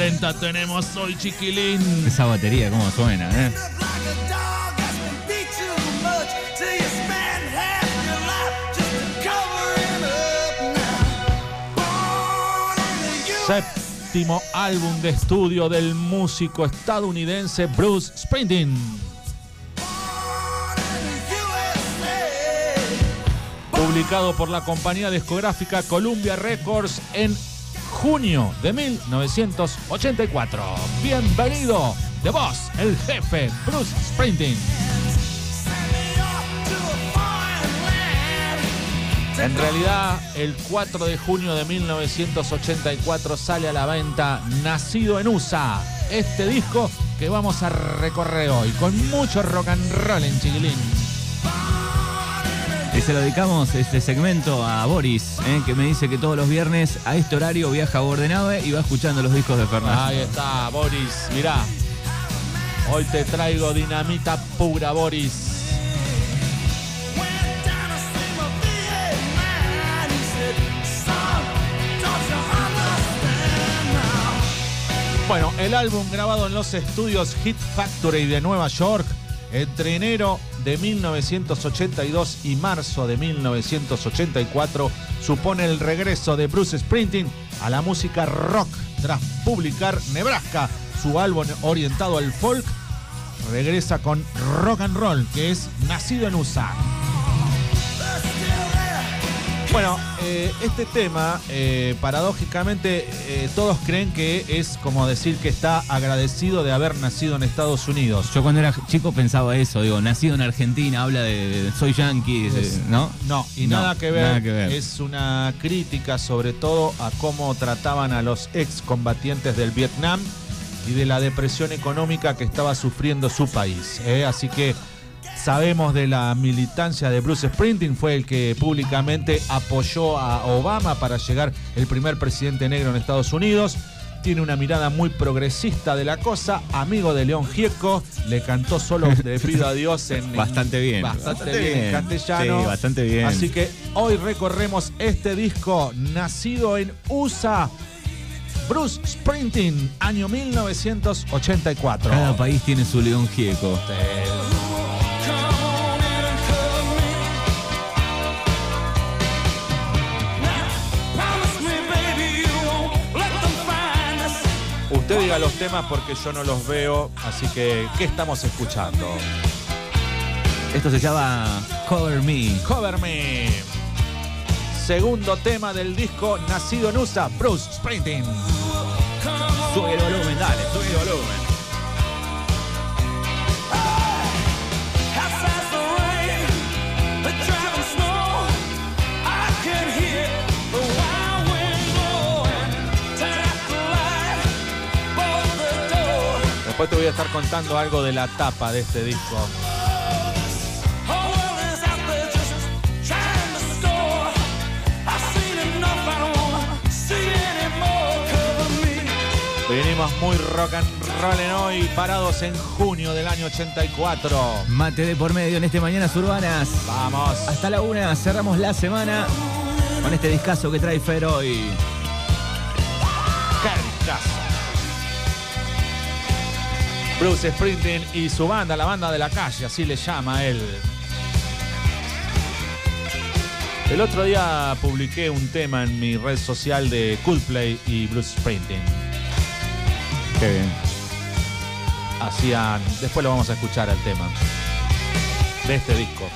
qué polenta tenemos hoy, chiquilín. Esa batería, cómo suena, ¿eh? Séptimo álbum de estudio del músico estadounidense Bruce Springsteen. Publicado por la compañía discográfica Columbia Records en junio de 1984. Bienvenido de voz, el jefe Bruce Springsteen. En realidad, el 4 de junio de 1984 sale a la venta Nacido en USA, este disco que vamos a recorrer hoy, con mucho rock and roll en Chiquilín. Y se lo dedicamos este segmento a Boris, ¿eh? que me dice que todos los viernes a este horario viaja a Bordenave y va escuchando los discos de Fernando. Ahí está, Boris, mirá. Hoy te traigo dinamita pura, Boris. Bueno, el álbum grabado en los estudios Hit Factory de Nueva York entre enero de 1982 y marzo de 1984 supone el regreso de Bruce Springsteen a la música rock tras publicar Nebraska, su álbum orientado al folk, regresa con rock and roll, que es nacido en USA. Bueno, eh, este tema, eh, paradójicamente, eh, todos creen que es como decir que está agradecido de haber nacido en Estados Unidos. Yo cuando era chico pensaba eso, digo, nacido en Argentina, habla de, de soy yankee, ¿no? No, y No, nada, que ver, nada que ver. Es una crítica sobre todo a cómo trataban a los excombatientes del Vietnam y de la depresión económica que estaba sufriendo su país. Así que sabemos de la militancia de Bruce Springsteen, fue el que públicamente apoyó a Obama para llegar el primer presidente negro en Estados Unidos. Tiene una mirada muy progresista de la cosa, amigo de León Gieco, le cantó solo Le pido a Dios en Bastante bien. bastante, bien, en castellano. Sí, bastante bien. Así que hoy recorremos este disco nacido en USA. Bruce Springsteen, año 1984. Cada país tiene su león gieco. Usted diga los temas porque yo no los veo, así que ¿qué estamos escuchando? Esto se llama Cover Me. Cover Me. Segundo tema del disco nacido en USA, Bruce Springsteen. Sube el volumen, dale, Después te voy a estar contando algo de la tapa de este disco. Venimos muy rock and roll en hoy, parados en junio del año 84. Mate de por medio en este Mañanas Urbanas. Vamos. Hasta la una cerramos la semana con este discazo que trae Fer hoy. Bruce Springsteen y su banda, la banda de la calle, así le llama él. El otro día publiqué un tema en mi red social de Coldplay y Bruce Springsteen. Qué bien. Hacían. Después lo vamos a escuchar al tema de este disco.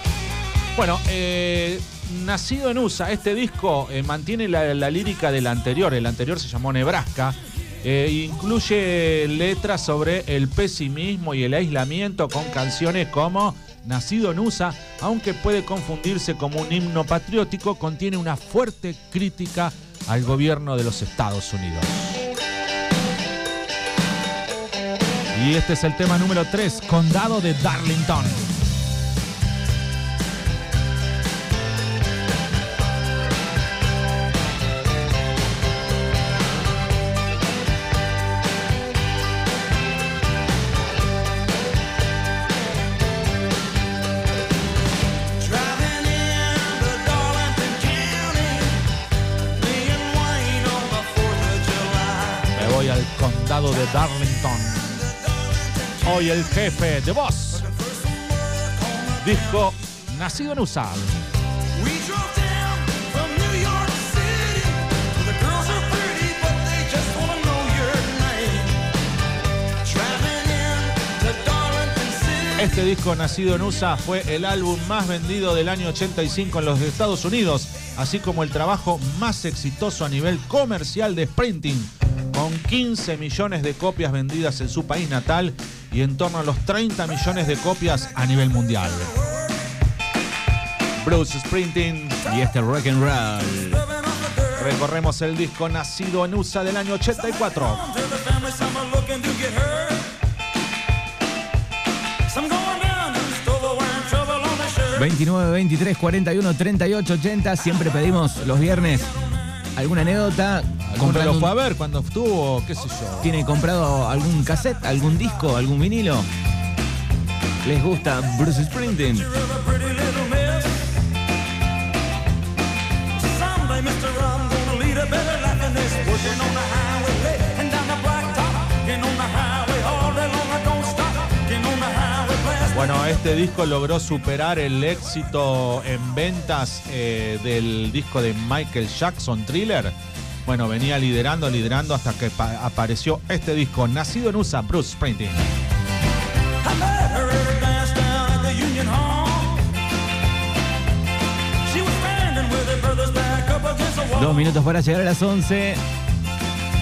Bueno, eh, nacido en USA, este disco eh, mantiene la, la lírica del anterior. El anterior se llamó Nebraska. Eh, incluye letras sobre el pesimismo y el aislamiento con canciones como Nacido en USA, aunque puede confundirse como un himno patriótico, contiene una fuerte crítica al gobierno de los Estados Unidos. Y este es el tema número 3, Condado de Darlington. Hoy el jefe de voz. Disco nacido en USA. Este disco nacido en USA fue el álbum más vendido del año 85 en los Estados Unidos, así como el trabajo más exitoso a nivel comercial de Sprinting, con 15 millones de copias vendidas en su país natal y en torno a los 30 millones de copias a nivel mundial. Bruce Sprinting, Y este rock and roll. recorremos el disco nacido en USA del año 84. Tell the family some are looking to get hurt. Some going down to the store wearing trouble on their shirt. 29, 23, 41, 38, 80. Siempre pedimos los viernes alguna anécdota. ¿Alguno Comprando lo fue a ver cuando estuvo, qué sé yo? ¿Tiene comprado algún cassette, algún disco, algún vinilo? ¿Les gusta Bruce Springsteen? Bueno, este disco logró superar el éxito en ventas eh, del disco de Michael Jackson, Thriller. Bueno, venía liderando, liderando hasta que pa- apareció este disco, nacido en USA, Bruce Springsteen. Dos minutos para llegar a las 11.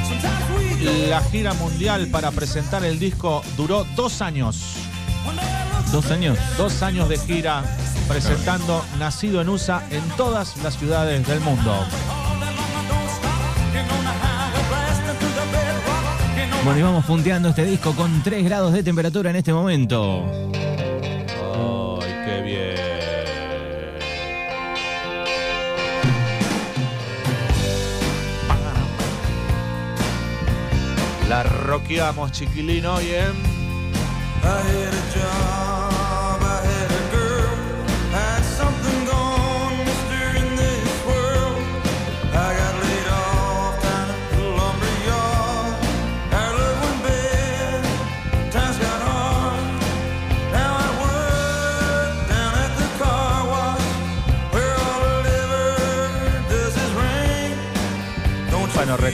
Sometimes we go. La gira mundial para presentar el disco duró dos años. Dos años. Dos años de gira presentando Nacido en USA en todas las ciudades del mundo. Bueno, y vamos punteando este disco con 3 grados de temperatura en este momento. ¡Ay, qué bien! La rockeamos, chiquilino, hoy en...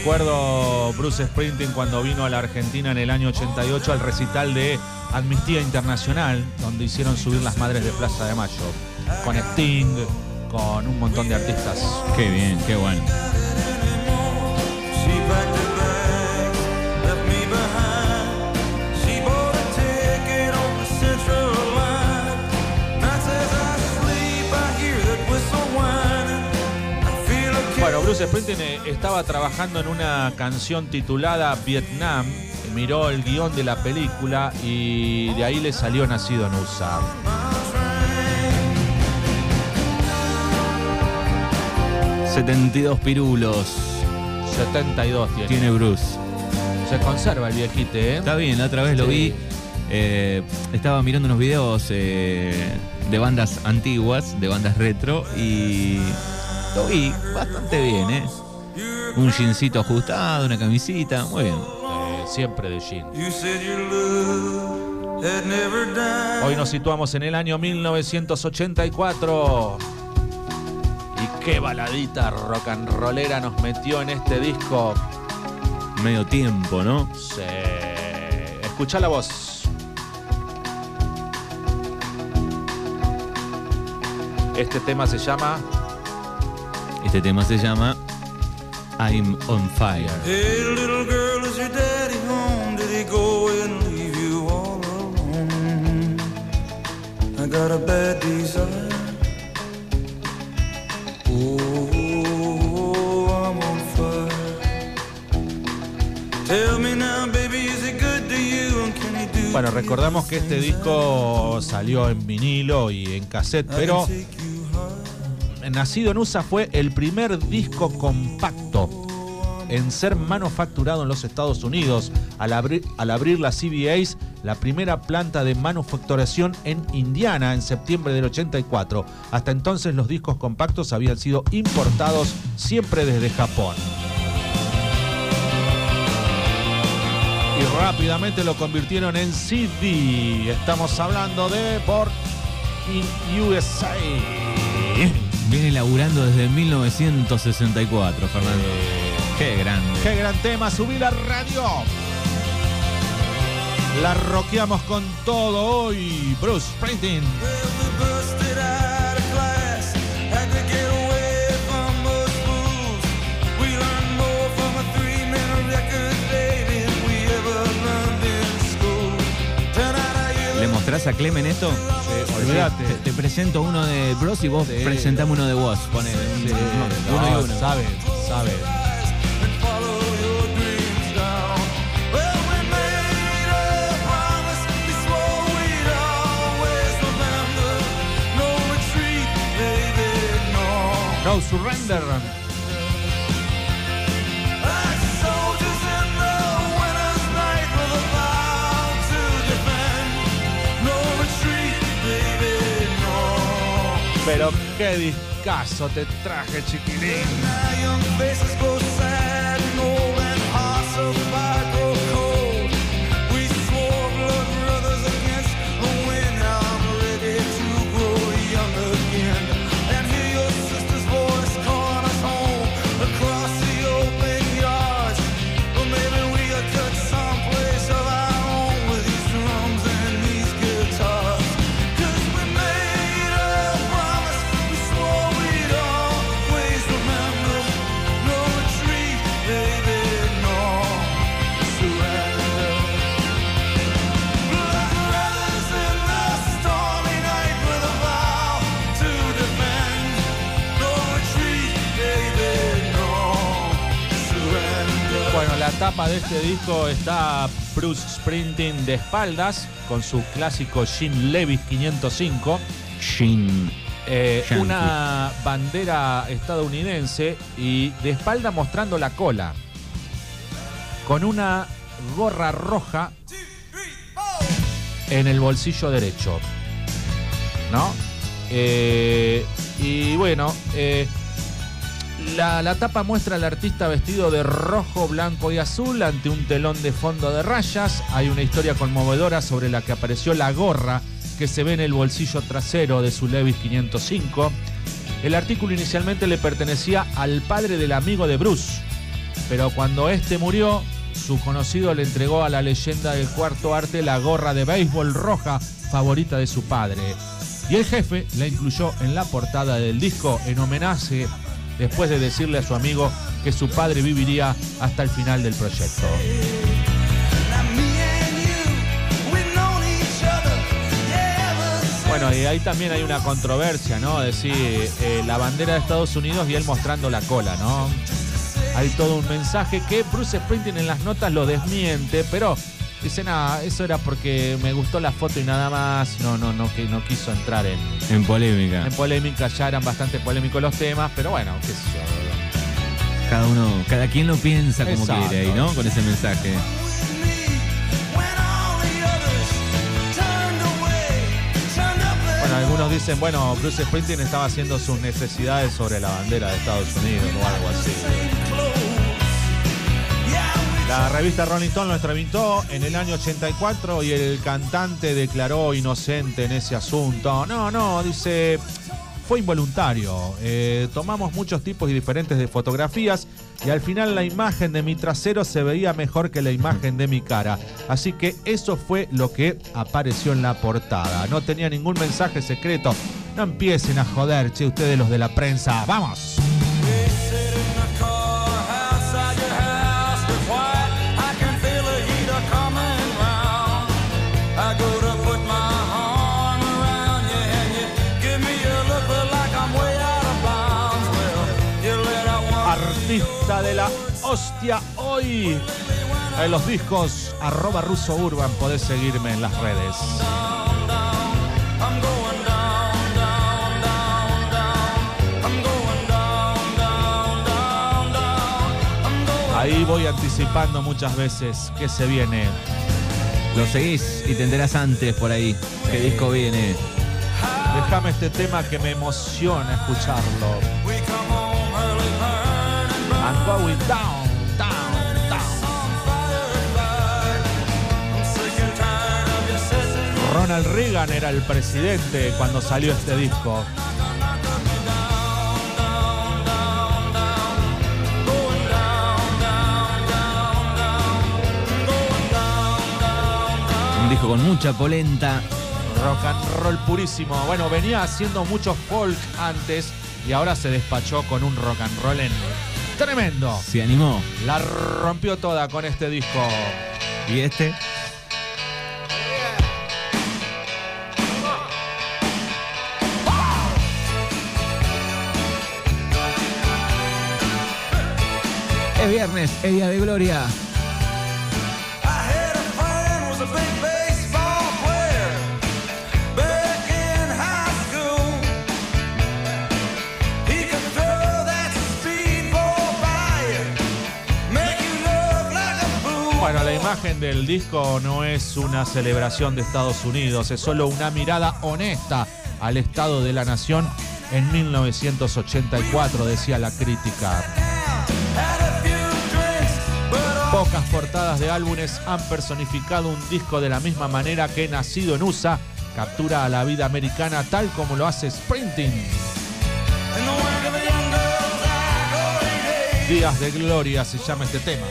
recuerdo Bruce Springsteen cuando vino a la Argentina en el año 88 al recital de Amnistía Internacional, donde hicieron subir las madres de Plaza de Mayo, con Sting, con un montón de artistas. Qué bien, qué bueno. Bruce Springsteen eh, estaba trabajando en una canción titulada Vietnam, miró el guion de la película y de ahí le salió Nacido en USA. 72 pirulos 72 tiene. tiene Bruce. Se conserva el viejite, ¿eh? Está bien, la otra vez lo Sí. vi. eh, estaba mirando unos videos eh, de bandas antiguas, de bandas retro, y lo vi bastante bien, ¿eh? Un jeansito ajustado, una camisita, muy bien. Eh, siempre de jean. Hoy nos situamos en el año 1984. Y qué baladita rock and rollera nos metió en este disco. Medio tiempo, ¿no? Sí. Escucha la voz. Este tema se llama Este tema se llama I'm on Fire. Hey, little girl, is your daddy home? Did he go and leave you all alone? I got a bad desire. Oh, I'm on fire. Tell me now, baby, is it good to you? And can he do Bueno, recordamos que este disco salió en vinilo y en cassette, pero Nacido en USA fue el primer disco compacto en ser manufacturado en los Estados Unidos al, abrir- al abrir la CBA's, la primera planta de manufacturación en Indiana en septiembre del 84. Hasta entonces los discos compactos habían sido importados siempre desde Japón. Y rápidamente lo convirtieron en CD. Estamos hablando de Born in USA. Viene laburando desde 1964, Fernando. Qué grande. Qué gran tema, subí la radio. La roqueamos con todo hoy. Bruce Springsteen. Mostrás a Clemen esto? olvídate. Te, te presento uno de Bros y vos Sí. presentame uno de vos. Ponele. un- Sí, uno no, y uno. Sabe, sabe. and follow Pero qué discazo te traje, chiquilín. La tapa de este disco está Bruce Springsteen de espaldas con su clásico Jean Levis 505. Shin. eh, una bandera estadounidense y de espalda mostrando la cola. Con una gorra roja en el bolsillo derecho. ¿No? Eh, y bueno, eh, la, tapa muestra al artista vestido de rojo, blanco y azul ante un telón de fondo de rayas. Hay una historia conmovedora sobre la que apareció la gorra que se ve en el bolsillo trasero de su Levis 505. El artículo inicialmente le pertenecía al padre del amigo de Bruce, pero cuando este murió, su conocido le entregó a la leyenda del cuarto arte la gorra de béisbol roja favorita de su padre. Y el jefe la incluyó en la portada del disco en homenaje después de decirle a su amigo que su padre viviría hasta el final del proyecto. Bueno, y ahí también hay una controversia, ¿no? Decir, eh, la bandera de Estados Unidos y él mostrando la cola, ¿no? Hay todo un mensaje que Bruce Springsteen en las notas lo desmiente, pero dice, nada, eso era porque me gustó la foto y nada más, no, no, no, que no quiso entrar en, En polémica. en polémica, ya eran bastante polémicos los temas, pero bueno, qué sé yo. Cada uno, cada quien lo piensa como Exacto. quiere ahí, ¿no? Con ese mensaje. Bueno, algunos dicen, bueno, Bruce Springsteen estaba haciendo sus necesidades sobre la bandera de Estados Unidos o algo así. La revista Rolling Stone lo entrevistó en el año 84 y el cantante declaró inocente en ese asunto. No, no, dice, fue involuntario. Eh, tomamos muchos tipos y diferentes de fotografías y al final la imagen de mi trasero se veía mejor que la imagen de mi cara. Así que eso fue lo que apareció en la portada. No tenía ningún mensaje secreto. No empiecen a joder, che, ustedes los de la prensa. ¡Vamos! Hostia hoy. En los discos arroba ruso urban podés seguirme en las redes. Ahí voy anticipando muchas veces que se viene. Lo seguís y te enterás antes por ahí. ¿Qué disco viene? Déjame este tema que me emociona escucharlo. Going down, down, down. Ronald Reagan era el presidente cuando salió este disco. Un disco con mucha polenta. Rock and roll purísimo. Bueno, venía haciendo mucho folk antes y ahora se despachó con un rock and roll en tremendo. Se animó. La rompió toda con este disco. Y este. Es viernes, es día de gloria. Bueno, la imagen del disco no es una celebración de Estados Unidos, es solo una mirada honesta al estado de la nación en 1984, decía la crítica. Pocas portadas de álbumes han personificado un disco de la misma manera que Nacido en USA captura a la vida americana tal como lo hace Sprinting. Días de Gloria se llama este tema.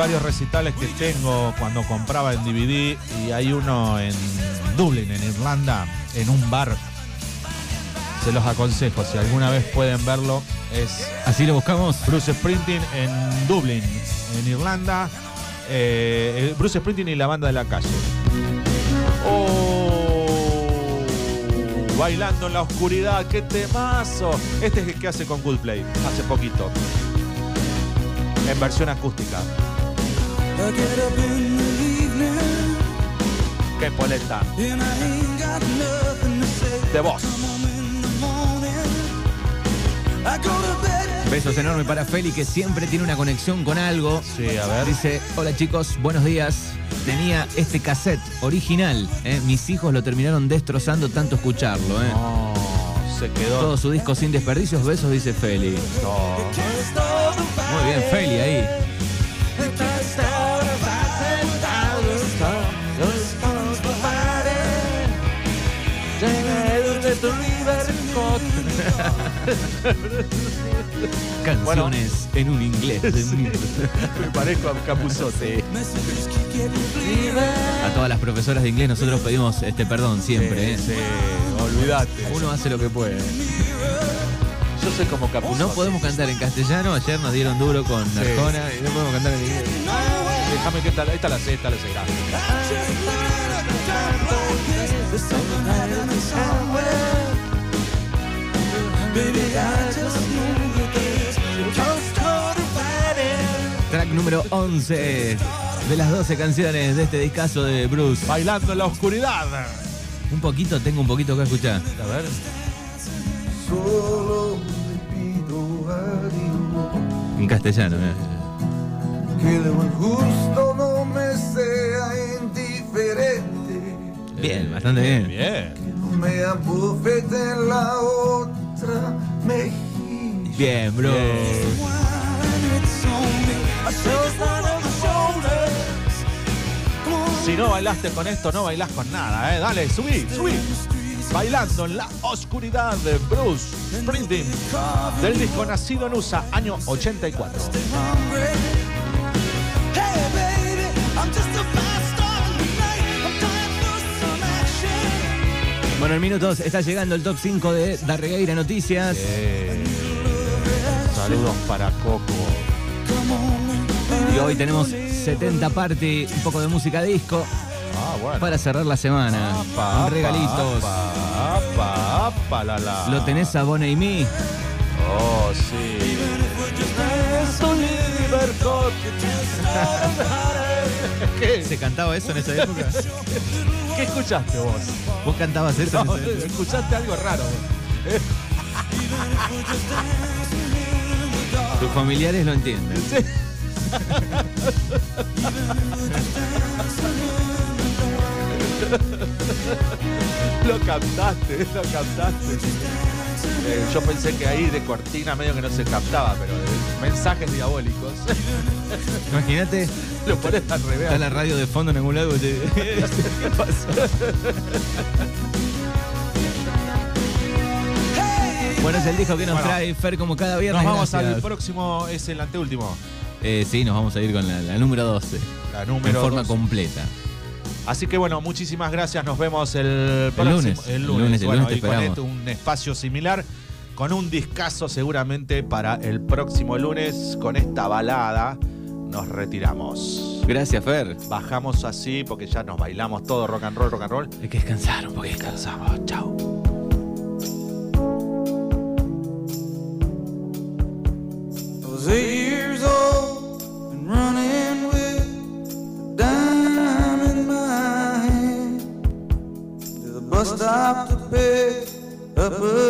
Varios recitales que tengo cuando compraba en DVD y hay uno en Dublín, en Irlanda, en un bar. Se los aconsejo, si alguna vez pueden verlo, es Así lo buscamos. Bruce Springsteen en Dublín, en Irlanda. Eh, Bruce Springsteen y la banda de la calle. Oh, bailando en la oscuridad, qué temazo. Este es el que hace con Coldplay, hace poquito. En versión acústica. Qué poleta. De voz. Besos enormes para Feli que siempre tiene una conexión con algo. Sí, a ver. Dice, hola chicos, buenos días. Tenía este cassette original. ¿eh? Mis hijos lo terminaron destrozando tanto escucharlo. ¿eh? No, se quedó. Todo su disco sin desperdicios. Besos, dice Feli. Muy bien, Feli ahí. Canciones en un inglés. mil. Me parezco a Capuzote. A todas las profesoras de inglés nosotros pedimos este perdón siempre. ¿eh? Sí, sí, olvídate. Uno hace lo que puede. Yo soy como Capuzote. No podemos cantar en castellano, ayer nos dieron duro con Sí. Arjona y no podemos cantar en inglés. Déjame que esta, esta la sé, esta la sé. Track número 11 de las 12 canciones de este discazo de Bruce. Bailando en la oscuridad. Un poquito, tengo un poquito que escuchar. A ver. Solo pido a Dios En castellano. eh. que lo injusto no me sea indiferente, Bien, bastante bien. Bien. no me abofete en la otra Bien, bro. Si no bailaste con esto, no bailás con nada, ¿eh? Dale, subí, subí. Bailando en la oscuridad de Bruce Springsteen. Del disco Nacido en USA, año 84. Bueno, en minutos está llegando el top 5 de Darregueira Noticias. Eh, saludos para Coco. Y hoy tenemos 70 party, un poco de música disco Ah, bueno. para cerrar la semana. Apa, Con regalitos. Apa, apa, apa, la, la. Lo tenés a Bonnie y mí. Oh, sí. ¿Qué? Se cantaba eso en esa época? ¿Qué escuchaste vos? ¿Vos cantabas eso No, en esa época? escuchaste algo raro. vos. Tus familiares lo entienden. Lo captaste, lo captaste. Eh, yo pensé que ahí de cortina medio que no se captaba, pero de mensajes diabólicos. Imagínate, lo pones al revés. está la radio de fondo en algún lado te- ¿Qué pasó? Bueno, es el disco que nos Bueno, trae Fer como cada viernes. Nos vamos gracias. al próximo, es el anteúltimo. Eh, sí, nos vamos a ir con la, la número 12. La En número forma dos. completa. Así que bueno, muchísimas gracias. Nos vemos el próximo. lunes. El El lunes. el lunes te y con esto, un espacio similar. Con un discazo seguramente para el próximo lunes. Con esta balada nos retiramos. Gracias, Fer. Bajamos así porque ya nos bailamos todo rock and roll, rock and roll. Hay que descansar un poquito. Descansamos. Chao. Bus stop to pick up a